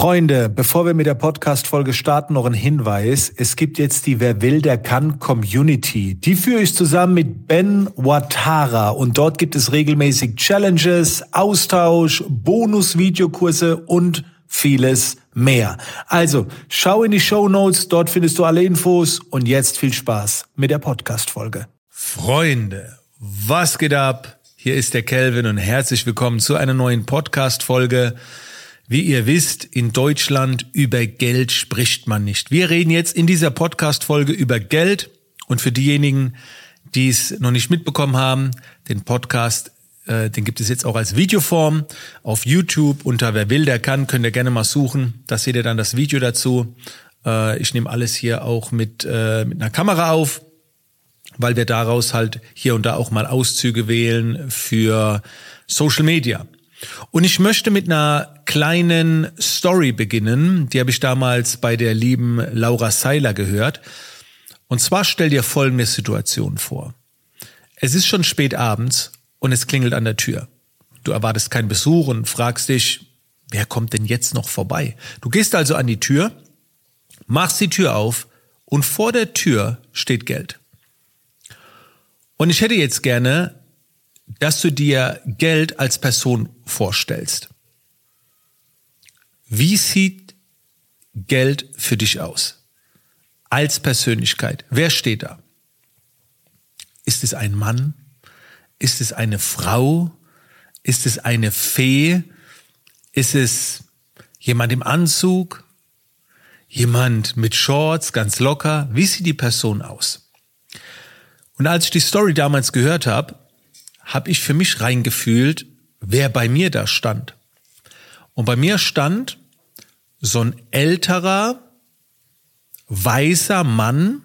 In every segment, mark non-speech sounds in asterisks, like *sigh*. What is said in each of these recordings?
Freunde, bevor wir mit der Podcast-Folge starten, noch ein Hinweis. Es gibt jetzt die Wer will, der kann Community. Die führe ich zusammen mit Ben Watara und dort gibt es regelmäßig Challenges, Austausch, Bonus-Videokurse und vieles mehr. Also, schau in die Show Notes, dort findest du alle Infos und jetzt viel Spaß mit der Podcast-Folge. Freunde, was geht ab? Hier ist der Kelvin und herzlich willkommen zu einer neuen Podcast-Folge. Wie ihr wisst, in Deutschland über Geld spricht man nicht. Wir reden jetzt in dieser Podcast-Folge über Geld. Und für diejenigen, die es noch nicht mitbekommen haben, den Podcast, äh, den gibt es jetzt auch als Videoform auf YouTube. Unter Wer will, der kann, könnt ihr gerne mal suchen. Da seht ihr dann das Video dazu. Äh, ich nehme alles hier auch mit, äh, mit einer Kamera auf, weil wir daraus halt hier und da auch mal Auszüge wählen für Social Media. Und ich möchte mit einer kleinen Story beginnen. Die habe ich damals bei der lieben Laura Seiler gehört. Und zwar stell dir folgende Situation vor. Es ist schon spät abends und es klingelt an der Tür. Du erwartest keinen Besuch und fragst dich, wer kommt denn jetzt noch vorbei? Du gehst also an die Tür, machst die Tür auf und vor der Tür steht Geld. Und ich hätte jetzt gerne dass du dir Geld als Person vorstellst. Wie sieht Geld für dich aus? Als Persönlichkeit. Wer steht da? Ist es ein Mann? Ist es eine Frau? Ist es eine Fee? Ist es jemand im Anzug? Jemand mit Shorts, ganz locker? Wie sieht die Person aus? Und als ich die Story damals gehört habe, habe ich für mich reingefühlt, wer bei mir da stand. Und bei mir stand so ein älterer, weißer Mann,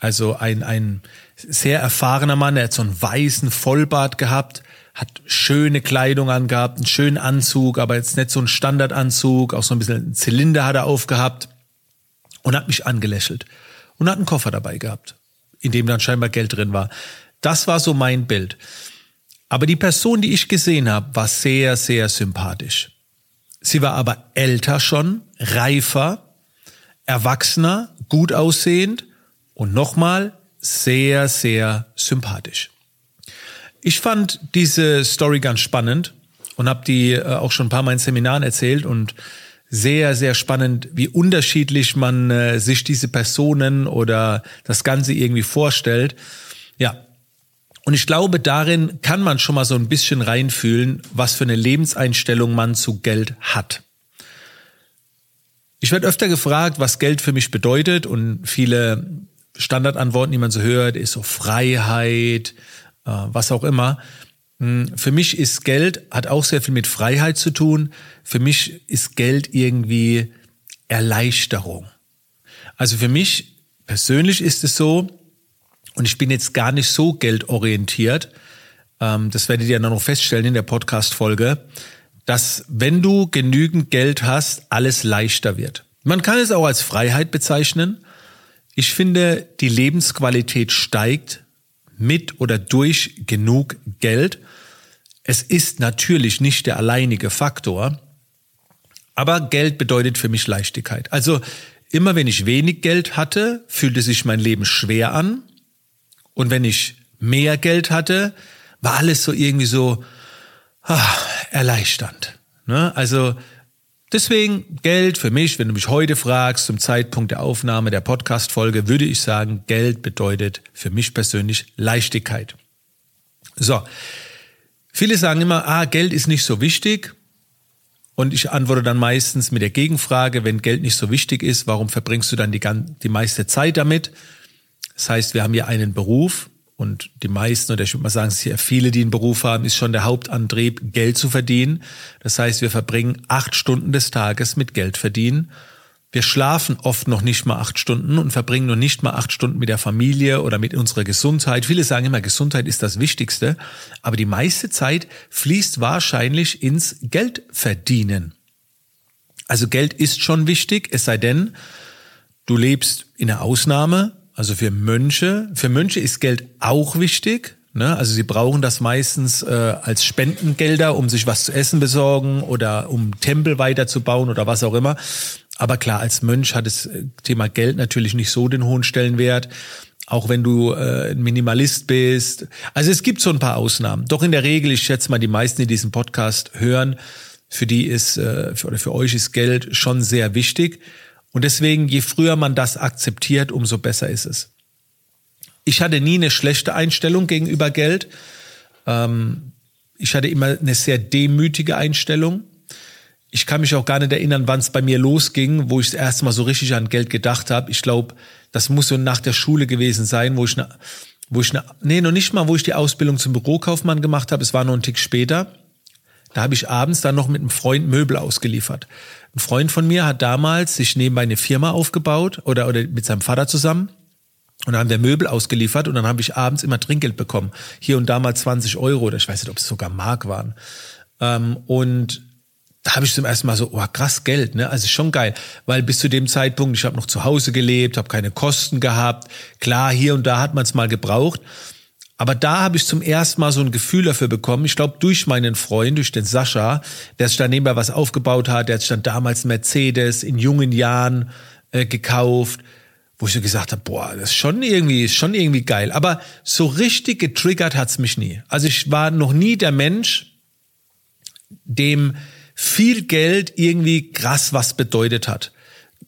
also ein, ein sehr erfahrener Mann, der hat so einen weißen Vollbart gehabt, hat schöne Kleidung angehabt, einen schönen Anzug, aber jetzt nicht so ein Standardanzug, auch so ein bisschen einen Zylinder hat er aufgehabt und hat mich angelächelt und hat einen Koffer dabei gehabt, in dem dann scheinbar Geld drin war. Das war so mein Bild. Aber die Person, die ich gesehen habe, war sehr, sehr sympathisch. Sie war aber älter schon, reifer, erwachsener, gut aussehend und nochmal sehr, sehr sympathisch. Ich fand diese Story ganz spannend und habe die äh, auch schon ein paar Mal in Seminaren erzählt und sehr, sehr spannend, wie unterschiedlich man äh, sich diese Personen oder das Ganze irgendwie vorstellt. Ja, und ich glaube, darin kann man schon mal so ein bisschen reinfühlen, was für eine Lebenseinstellung man zu Geld hat. Ich werde öfter gefragt, was Geld für mich bedeutet und viele Standardantworten, die man so hört, ist so Freiheit, äh, was auch immer. Hm, für mich ist Geld, hat auch sehr viel mit Freiheit zu tun. Für mich ist Geld irgendwie Erleichterung. Also für mich persönlich ist es so, und ich bin jetzt gar nicht so geldorientiert. Ähm, das werdet ihr dann noch feststellen in der Podcast-Folge, dass wenn du genügend Geld hast, alles leichter wird. Man kann es auch als Freiheit bezeichnen. Ich finde, die Lebensqualität steigt mit oder durch genug Geld. Es ist natürlich nicht der alleinige Faktor, aber Geld bedeutet für mich Leichtigkeit. Also immer wenn ich wenig Geld hatte, fühlte sich mein Leben schwer an. Und wenn ich mehr Geld hatte, war alles so irgendwie so ah, erleichternd. Ne? Also deswegen Geld für mich, wenn du mich heute fragst, zum Zeitpunkt der Aufnahme der Podcast-Folge, würde ich sagen, Geld bedeutet für mich persönlich Leichtigkeit. So. Viele sagen immer, ah, Geld ist nicht so wichtig. Und ich antworte dann meistens mit der Gegenfrage, wenn Geld nicht so wichtig ist, warum verbringst du dann die, die meiste Zeit damit? Das heißt, wir haben hier einen Beruf und die meisten, oder ich würde mal sagen, sehr viele, die einen Beruf haben, ist schon der Hauptantrieb, Geld zu verdienen. Das heißt, wir verbringen acht Stunden des Tages mit Geld verdienen. Wir schlafen oft noch nicht mal acht Stunden und verbringen noch nicht mal acht Stunden mit der Familie oder mit unserer Gesundheit. Viele sagen immer, Gesundheit ist das Wichtigste, aber die meiste Zeit fließt wahrscheinlich ins Geldverdienen. Also Geld ist schon wichtig, es sei denn, du lebst in einer Ausnahme, also für Mönche, für Mönche ist Geld auch wichtig. Ne? Also sie brauchen das meistens äh, als Spendengelder, um sich was zu essen besorgen oder um Tempel weiterzubauen oder was auch immer. Aber klar, als Mönch hat das äh, Thema Geld natürlich nicht so den hohen Stellenwert. Auch wenn du äh, Minimalist bist. Also es gibt so ein paar Ausnahmen. Doch in der Regel, ich schätze mal, die meisten, die diesen Podcast hören, für die ist, äh, für, oder für euch ist Geld schon sehr wichtig. Und deswegen, je früher man das akzeptiert, umso besser ist es. Ich hatte nie eine schlechte Einstellung gegenüber Geld. Ähm, ich hatte immer eine sehr demütige Einstellung. Ich kann mich auch gar nicht erinnern, wann es bei mir losging, wo ich das erste Mal so richtig an Geld gedacht habe. Ich glaube, das muss so nach der Schule gewesen sein, wo ich eine, wo ich eine, nee, noch nicht mal, wo ich die Ausbildung zum Bürokaufmann gemacht habe. Es war noch ein Tick später. Da habe ich abends dann noch mit einem Freund Möbel ausgeliefert. Ein Freund von mir hat damals sich nebenbei eine Firma aufgebaut oder, oder mit seinem Vater zusammen. Und dann haben wir Möbel ausgeliefert und dann habe ich abends immer Trinkgeld bekommen. Hier und da mal 20 Euro oder ich weiß nicht, ob es sogar Mark waren. Ähm, und da habe ich zum ersten Mal so, oh krass Geld, ne? Also schon geil, weil bis zu dem Zeitpunkt, ich habe noch zu Hause gelebt, habe keine Kosten gehabt. Klar, hier und da hat man es mal gebraucht. Aber da habe ich zum ersten Mal so ein Gefühl dafür bekommen. Ich glaube, durch meinen Freund, durch den Sascha, der sich da nebenbei was aufgebaut hat, der hat sich dann damals Mercedes in jungen Jahren äh, gekauft, wo ich so gesagt habe, boah, das ist schon irgendwie, ist schon irgendwie geil. Aber so richtig getriggert hat's mich nie. Also ich war noch nie der Mensch, dem viel Geld irgendwie krass was bedeutet hat.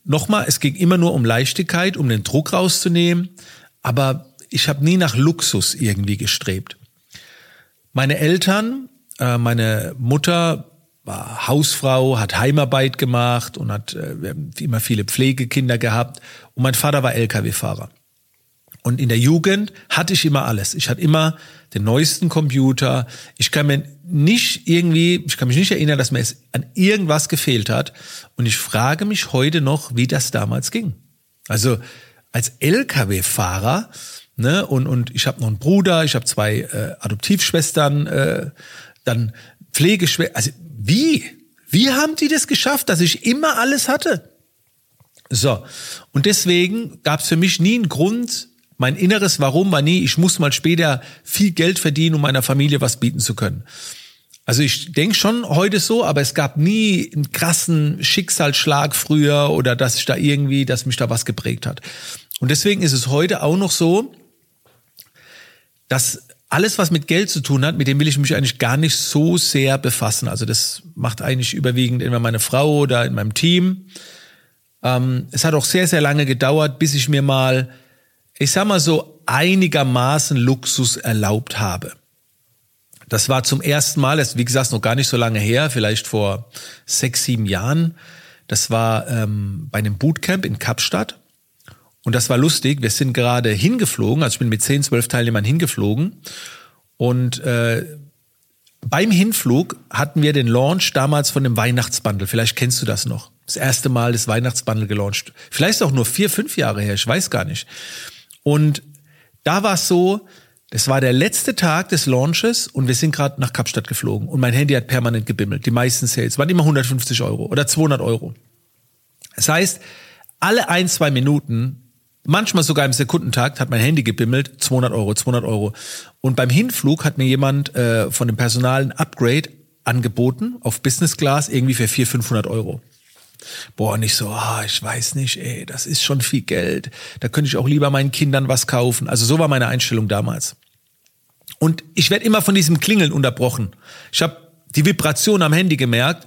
Nochmal, es ging immer nur um Leichtigkeit, um den Druck rauszunehmen, aber ich habe nie nach Luxus irgendwie gestrebt. Meine Eltern, äh, meine Mutter war Hausfrau, hat Heimarbeit gemacht und hat äh, immer viele Pflegekinder gehabt. Und mein Vater war Lkw-Fahrer. Und in der Jugend hatte ich immer alles. Ich hatte immer den neuesten Computer. Ich kann mir nicht irgendwie, ich kann mich nicht erinnern, dass mir es an irgendwas gefehlt hat. Und ich frage mich heute noch, wie das damals ging. Also als Lkw-Fahrer Ne? Und, und ich habe noch einen Bruder, ich habe zwei äh, Adoptivschwestern, äh, dann Pflegeschwestern. Also wie? Wie haben die das geschafft, dass ich immer alles hatte? So, und deswegen gab es für mich nie einen Grund, mein inneres Warum war nie, ich muss mal später viel Geld verdienen, um meiner Familie was bieten zu können. Also ich denke schon heute so, aber es gab nie einen krassen Schicksalsschlag früher oder dass ich da irgendwie, dass mich da was geprägt hat. Und deswegen ist es heute auch noch so, dass alles, was mit Geld zu tun hat, mit dem will ich mich eigentlich gar nicht so sehr befassen. Also das macht eigentlich überwiegend immer meine Frau oder in meinem Team. Ähm, es hat auch sehr, sehr lange gedauert, bis ich mir mal, ich sag mal so, einigermaßen Luxus erlaubt habe. Das war zum ersten Mal, das wie gesagt noch gar nicht so lange her, vielleicht vor sechs, sieben Jahren. Das war ähm, bei einem Bootcamp in Kapstadt. Und das war lustig. Wir sind gerade hingeflogen, also ich bin mit 10, 12 Teilnehmern hingeflogen. Und äh, beim Hinflug hatten wir den Launch damals von dem Weihnachtsbundle. Vielleicht kennst du das noch. Das erste Mal das Weihnachtsbundle gelauncht. Vielleicht auch nur vier, fünf Jahre her, ich weiß gar nicht. Und da war es so, das war der letzte Tag des Launches und wir sind gerade nach Kapstadt geflogen und mein Handy hat permanent gebimmelt. Die meisten Sales waren immer 150 Euro oder 200 Euro. Das heißt, alle ein, zwei Minuten Manchmal sogar im Sekundentakt hat mein Handy gebimmelt, 200 Euro, 200 Euro. Und beim Hinflug hat mir jemand äh, von dem Personal ein Upgrade angeboten auf Business Class irgendwie für 400, 500 Euro. Boah, nicht so, ah, ich weiß nicht, ey, das ist schon viel Geld. Da könnte ich auch lieber meinen Kindern was kaufen. Also so war meine Einstellung damals. Und ich werde immer von diesem Klingeln unterbrochen. Ich habe die Vibration am Handy gemerkt.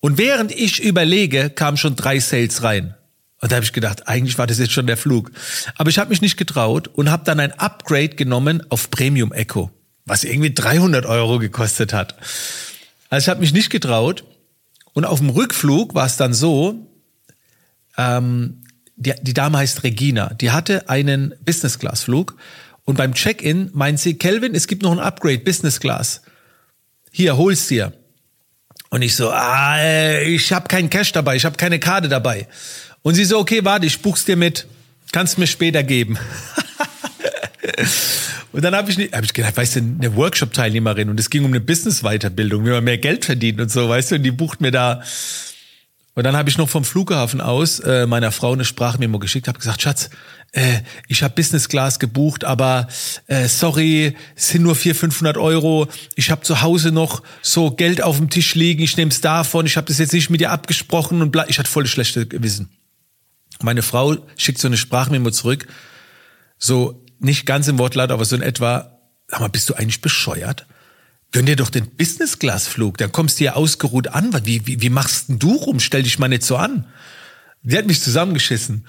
Und während ich überlege, kamen schon drei Sales rein. Und da habe ich gedacht, eigentlich war das jetzt schon der Flug. Aber ich habe mich nicht getraut und habe dann ein Upgrade genommen auf Premium Echo, was irgendwie 300 Euro gekostet hat. Also ich habe mich nicht getraut. Und auf dem Rückflug war es dann so, ähm, die, die Dame heißt Regina, die hatte einen Business Class Flug und beim Check-in meint sie, Kelvin, es gibt noch ein Upgrade Business Class. Hier, hol's dir. Und ich so, ah, ich habe keinen Cash dabei, ich habe keine Karte dabei. Und sie so, okay, warte, ich buch's dir mit. Kannst mir später geben. *laughs* und dann habe ich, hab ich gedacht, weißt du, eine Workshop-Teilnehmerin und es ging um eine Business-Weiterbildung, wie man mehr Geld verdient und so, weißt du, und die bucht mir da Und dann habe ich noch vom Flughafen aus äh, meiner Frau eine Sprachmemo geschickt, habe gesagt, Schatz, äh, ich habe Business Class gebucht, aber äh, sorry, es sind nur 400, 500 Euro. Ich habe zu Hause noch so Geld auf dem Tisch liegen, ich nehme es davon, ich habe das jetzt nicht mit dir abgesprochen und bla. Ich hatte voll schlechte Gewissen. Meine Frau schickt so eine Sprachmemo zurück, so nicht ganz im Wortlaut, aber so in etwa, sag mal, bist du eigentlich bescheuert? Gönn dir doch den Business-Class-Flug, dann kommst du ja ausgeruht an. Wie, wie, wie machst denn du rum? Stell dich mal nicht so an. Die hat mich zusammengeschissen.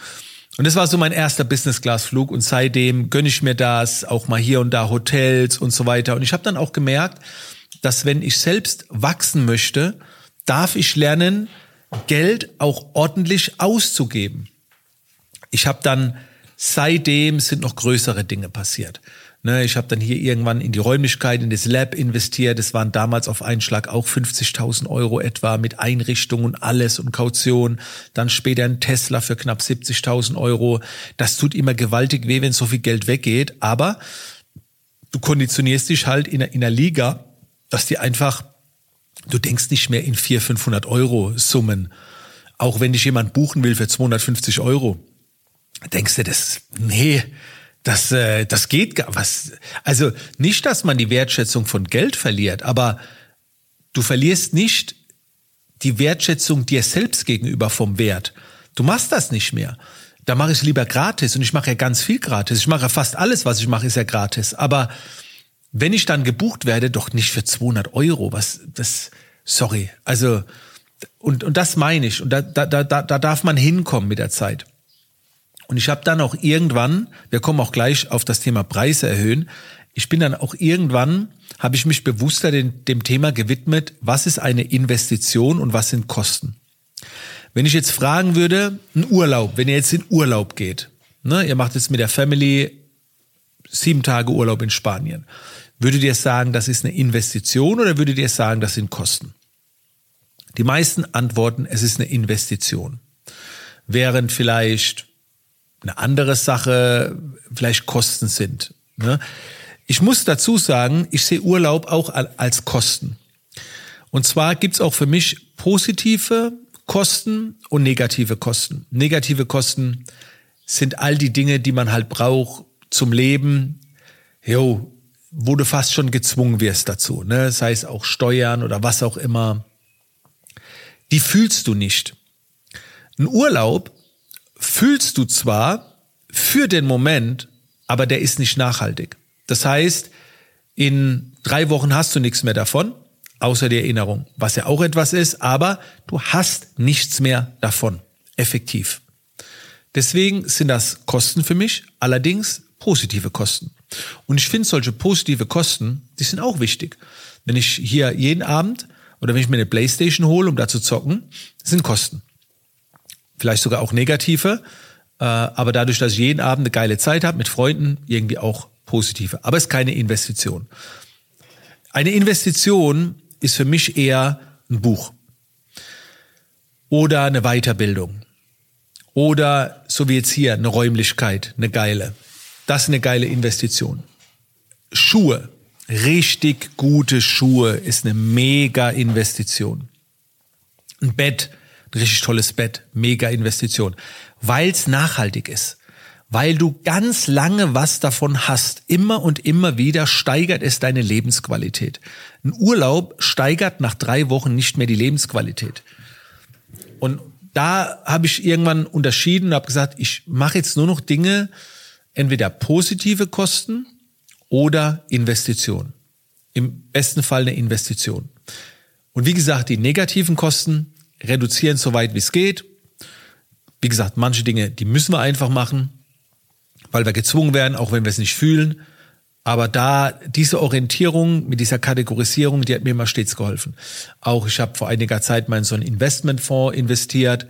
Und das war so mein erster Business-Class-Flug und seitdem gönne ich mir das, auch mal hier und da Hotels und so weiter. Und ich habe dann auch gemerkt, dass wenn ich selbst wachsen möchte, darf ich lernen, Geld auch ordentlich auszugeben. Ich habe dann seitdem sind noch größere Dinge passiert. Ne, ich habe dann hier irgendwann in die Räumlichkeit, in das Lab investiert. Das waren damals auf einen Schlag auch 50.000 Euro etwa mit Einrichtung und alles und Kaution. Dann später ein Tesla für knapp 70.000 Euro. Das tut immer gewaltig weh, wenn so viel Geld weggeht. Aber du konditionierst dich halt in, in einer Liga, dass die einfach, du denkst nicht mehr in 400, 500 Euro Summen. Auch wenn dich jemand buchen will für 250 Euro. Denkst du, das, nee, das, äh, das geht gar was. Also nicht, dass man die Wertschätzung von Geld verliert, aber du verlierst nicht die Wertschätzung dir selbst gegenüber vom Wert. Du machst das nicht mehr. Da mache ich lieber gratis und ich mache ja ganz viel gratis. Ich mache ja fast alles, was ich mache, ist ja gratis. Aber wenn ich dann gebucht werde, doch nicht für 200 Euro. Was, das, sorry. Also, und, und das meine ich. Und da, da, da, da darf man hinkommen mit der Zeit. Und ich habe dann auch irgendwann, wir kommen auch gleich auf das Thema Preise erhöhen, ich bin dann auch irgendwann, habe ich mich bewusster dem, dem Thema gewidmet, was ist eine Investition und was sind Kosten. Wenn ich jetzt fragen würde, ein Urlaub, wenn ihr jetzt in Urlaub geht, ne, ihr macht jetzt mit der Family sieben Tage Urlaub in Spanien, würdet ihr sagen, das ist eine Investition oder würdet ihr sagen, das sind Kosten? Die meisten antworten, es ist eine Investition. Während vielleicht eine andere Sache vielleicht Kosten sind. Ne? Ich muss dazu sagen, ich sehe Urlaub auch als Kosten. Und zwar gibt's auch für mich positive Kosten und negative Kosten. Negative Kosten sind all die Dinge, die man halt braucht zum Leben, jo, wo du fast schon gezwungen wirst dazu, ne? sei es auch Steuern oder was auch immer. Die fühlst du nicht. Ein Urlaub fühlst du zwar für den Moment, aber der ist nicht nachhaltig. Das heißt, in drei Wochen hast du nichts mehr davon, außer die Erinnerung, was ja auch etwas ist, aber du hast nichts mehr davon, effektiv. Deswegen sind das Kosten für mich, allerdings positive Kosten. Und ich finde solche positive Kosten, die sind auch wichtig. Wenn ich hier jeden Abend oder wenn ich mir eine Playstation hole, um da zu zocken, sind Kosten vielleicht sogar auch negative, äh, aber dadurch, dass ich jeden Abend eine geile Zeit habe mit Freunden, irgendwie auch positive. Aber es ist keine Investition. Eine Investition ist für mich eher ein Buch oder eine Weiterbildung oder so wie jetzt hier eine Räumlichkeit, eine geile. Das ist eine geile Investition. Schuhe, richtig gute Schuhe ist eine mega Investition. Ein Bett, ein richtig tolles Bett, mega Investition, weil es nachhaltig ist. Weil du ganz lange was davon hast. Immer und immer wieder steigert es deine Lebensqualität. Ein Urlaub steigert nach drei Wochen nicht mehr die Lebensqualität. Und da habe ich irgendwann unterschieden und habe gesagt, ich mache jetzt nur noch Dinge, entweder positive Kosten oder Investition. Im besten Fall eine Investition. Und wie gesagt, die negativen Kosten, reduzieren so weit wie es geht. Wie gesagt, manche Dinge, die müssen wir einfach machen, weil wir gezwungen werden, auch wenn wir es nicht fühlen. Aber da diese Orientierung mit dieser Kategorisierung, die hat mir immer stets geholfen. Auch ich habe vor einiger Zeit mal in so einen Investmentfonds investiert.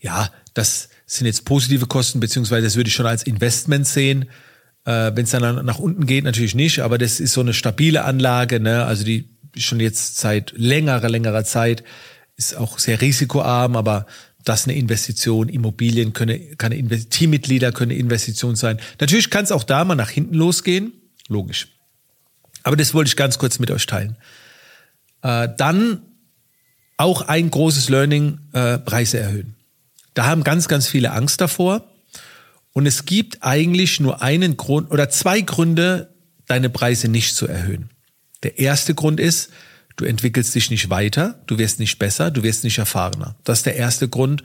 Ja, das sind jetzt positive Kosten, beziehungsweise das würde ich schon als Investment sehen. Äh, Wenn es dann nach unten geht, natürlich nicht, aber das ist so eine stabile Anlage, ne? also die schon jetzt seit längerer, längerer Zeit ist auch sehr risikoarm, aber das eine Investition, Immobilien können, kann eine Teammitglieder können Investition sein. Natürlich kann es auch da mal nach hinten losgehen, logisch. Aber das wollte ich ganz kurz mit euch teilen. Äh, dann auch ein großes Learning, äh, Preise erhöhen. Da haben ganz, ganz viele Angst davor. Und es gibt eigentlich nur einen Grund oder zwei Gründe, deine Preise nicht zu erhöhen. Der erste Grund ist, du entwickelst dich nicht weiter, du wirst nicht besser, du wirst nicht erfahrener. Das ist der erste Grund,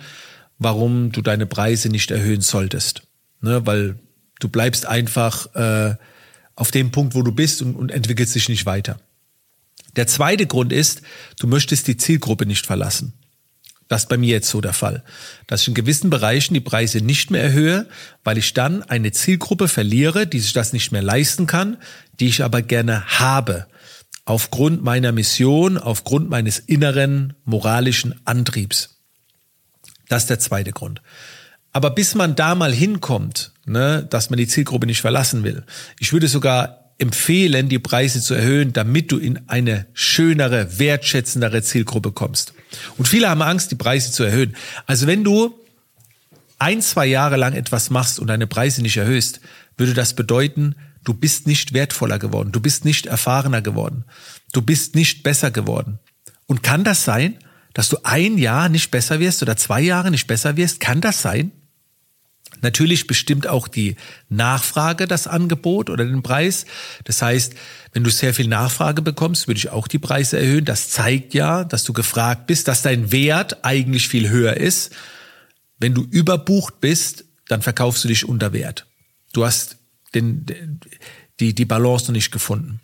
warum du deine Preise nicht erhöhen solltest. Ne, weil du bleibst einfach äh, auf dem Punkt, wo du bist und, und entwickelst dich nicht weiter. Der zweite Grund ist, du möchtest die Zielgruppe nicht verlassen. Das ist bei mir jetzt so der Fall. Dass ich in gewissen Bereichen die Preise nicht mehr erhöhe, weil ich dann eine Zielgruppe verliere, die sich das nicht mehr leisten kann, die ich aber gerne habe. Aufgrund meiner Mission, aufgrund meines inneren moralischen Antriebs. Das ist der zweite Grund. Aber bis man da mal hinkommt, ne, dass man die Zielgruppe nicht verlassen will, ich würde sogar empfehlen, die Preise zu erhöhen, damit du in eine schönere, wertschätzendere Zielgruppe kommst. Und viele haben Angst, die Preise zu erhöhen. Also wenn du ein, zwei Jahre lang etwas machst und deine Preise nicht erhöhst, würde das bedeuten, du bist nicht wertvoller geworden, du bist nicht erfahrener geworden, du bist nicht besser geworden. Und kann das sein, dass du ein Jahr nicht besser wirst oder zwei Jahre nicht besser wirst? Kann das sein? Natürlich bestimmt auch die Nachfrage das Angebot oder den Preis. Das heißt, wenn du sehr viel Nachfrage bekommst, würde ich auch die Preise erhöhen. Das zeigt ja, dass du gefragt bist, dass dein Wert eigentlich viel höher ist. Wenn du überbucht bist, dann verkaufst du dich unter Wert. Du hast den, die, die Balance noch nicht gefunden.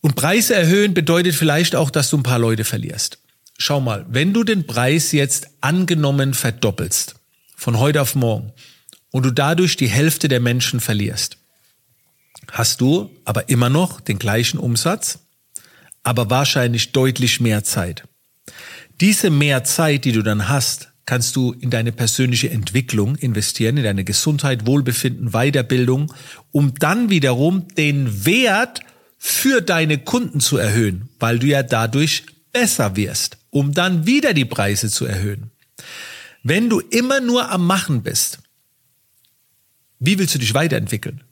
Und Preise erhöhen bedeutet vielleicht auch, dass du ein paar Leute verlierst. Schau mal, wenn du den Preis jetzt angenommen verdoppelst, von heute auf morgen und du dadurch die Hälfte der Menschen verlierst, hast du aber immer noch den gleichen Umsatz, aber wahrscheinlich deutlich mehr Zeit. Diese mehr Zeit, die du dann hast, kannst du in deine persönliche Entwicklung investieren, in deine Gesundheit, Wohlbefinden, Weiterbildung, um dann wiederum den Wert für deine Kunden zu erhöhen, weil du ja dadurch besser wirst, um dann wieder die Preise zu erhöhen. Wenn du immer nur am Machen bist, wie willst du dich weiterentwickeln?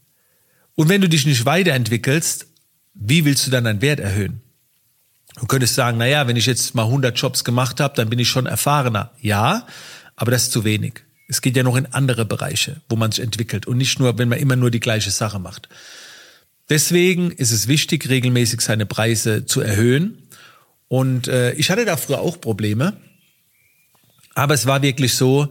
Und wenn du dich nicht weiterentwickelst, wie willst du dann deinen Wert erhöhen? Du könntest sagen, na ja, wenn ich jetzt mal 100 Jobs gemacht habe, dann bin ich schon erfahrener. Ja, aber das ist zu wenig. Es geht ja noch in andere Bereiche, wo man sich entwickelt und nicht nur, wenn man immer nur die gleiche Sache macht. Deswegen ist es wichtig, regelmäßig seine Preise zu erhöhen. Und äh, ich hatte da früher auch Probleme. Aber es war wirklich so,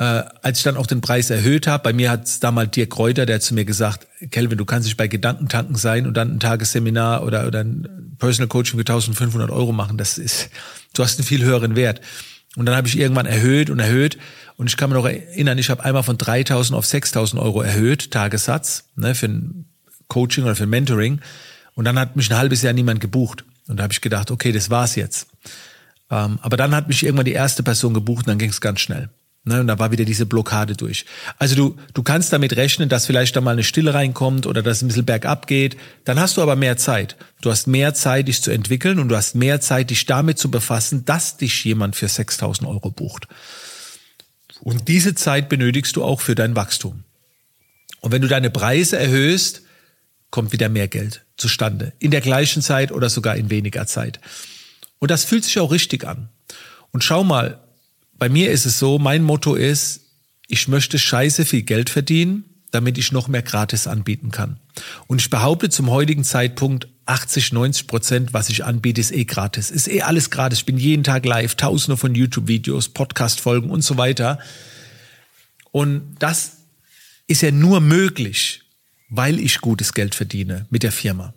äh, als ich dann auch den Preis erhöht habe, bei mir hat es damals Dirk Kräuter, der hat zu mir gesagt, Kelvin, du kannst dich bei Gedankentanken sein und dann ein Tagesseminar oder, oder ein Personal Coaching für 1500 Euro machen. Das ist, du hast einen viel höheren Wert. Und dann habe ich irgendwann erhöht und erhöht. Und ich kann mir noch erinnern, ich habe einmal von 3000 auf 6000 Euro erhöht, Tagessatz, ne, für ein Coaching oder für ein Mentoring. Und dann hat mich ein halbes Jahr niemand gebucht. Und da habe ich gedacht, okay, das war's jetzt. Ähm, aber dann hat mich irgendwann die erste Person gebucht und dann ging es ganz schnell. Ne, und da war wieder diese Blockade durch. Also du, du kannst damit rechnen, dass vielleicht da mal eine Stille reinkommt oder dass es ein bisschen bergab geht. Dann hast du aber mehr Zeit. Du hast mehr Zeit, dich zu entwickeln und du hast mehr Zeit, dich damit zu befassen, dass dich jemand für 6000 Euro bucht. Und diese Zeit benötigst du auch für dein Wachstum. Und wenn du deine Preise erhöhst, kommt wieder mehr Geld zustande. In der gleichen Zeit oder sogar in weniger Zeit. Und das fühlt sich auch richtig an. Und schau mal, bei mir ist es so, mein Motto ist, ich möchte scheiße viel Geld verdienen, damit ich noch mehr gratis anbieten kann. Und ich behaupte zum heutigen Zeitpunkt, 80, 90 Prozent, was ich anbiete, ist eh gratis. Ist eh alles gratis. Ich bin jeden Tag live, tausende von YouTube-Videos, Podcast-Folgen und so weiter. Und das ist ja nur möglich, weil ich gutes Geld verdiene mit der Firma.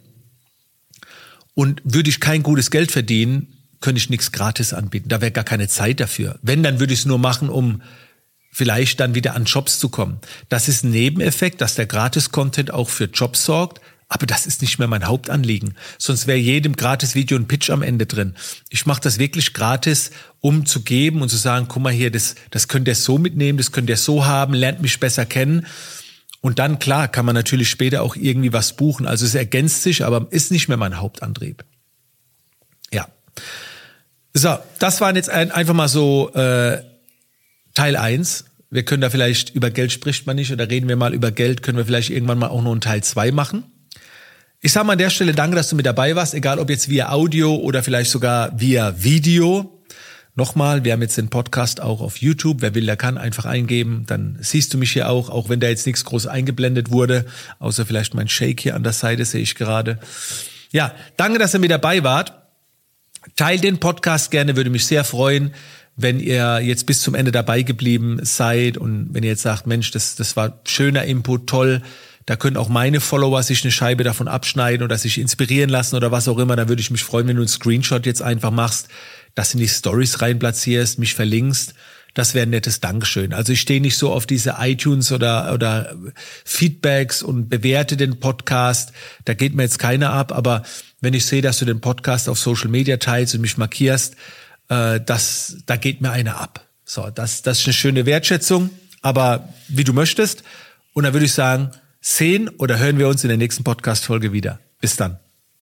Und würde ich kein gutes Geld verdienen, könnte ich nichts gratis anbieten. Da wäre gar keine Zeit dafür. Wenn, dann würde ich es nur machen, um vielleicht dann wieder an Jobs zu kommen. Das ist ein Nebeneffekt, dass der Gratis-Content auch für Jobs sorgt. Aber das ist nicht mehr mein Hauptanliegen. Sonst wäre jedem Gratis-Video ein Pitch am Ende drin. Ich mache das wirklich gratis, um zu geben und zu sagen, guck mal hier, das, das könnt ihr so mitnehmen, das könnt ihr so haben, lernt mich besser kennen. Und dann, klar, kann man natürlich später auch irgendwie was buchen. Also es ergänzt sich, aber ist nicht mehr mein Hauptantrieb. Ja. So, das waren jetzt ein, einfach mal so äh, Teil eins. Wir können da vielleicht über Geld spricht man nicht oder reden wir mal über Geld, können wir vielleicht irgendwann mal auch noch einen Teil zwei machen. Ich sage mal an der Stelle danke, dass du mit dabei warst, egal ob jetzt via Audio oder vielleicht sogar via Video. Nochmal, wir haben jetzt den Podcast auch auf YouTube. Wer will, der kann einfach eingeben. Dann siehst du mich hier auch, auch wenn da jetzt nichts groß eingeblendet wurde, außer vielleicht mein Shake hier an der Seite sehe ich gerade. Ja, danke, dass ihr mit dabei wart. Teilt den Podcast gerne, würde mich sehr freuen, wenn ihr jetzt bis zum Ende dabei geblieben seid und wenn ihr jetzt sagt, Mensch, das, das war schöner Input, toll da können auch meine Follower sich eine Scheibe davon abschneiden oder sich inspirieren lassen oder was auch immer. Da würde ich mich freuen, wenn du einen Screenshot jetzt einfach machst, das in die Stories reinplatzierst, mich verlinkst. Das wäre ein nettes Dankeschön. Also ich stehe nicht so auf diese iTunes oder, oder Feedbacks und bewerte den Podcast. Da geht mir jetzt keiner ab. Aber wenn ich sehe, dass du den Podcast auf Social Media teilst und mich markierst, äh, das, da geht mir einer ab. So, das, das ist eine schöne Wertschätzung. Aber wie du möchtest. Und da würde ich sagen, sehen oder hören wir uns in der nächsten Podcast-Folge wieder. Bis dann.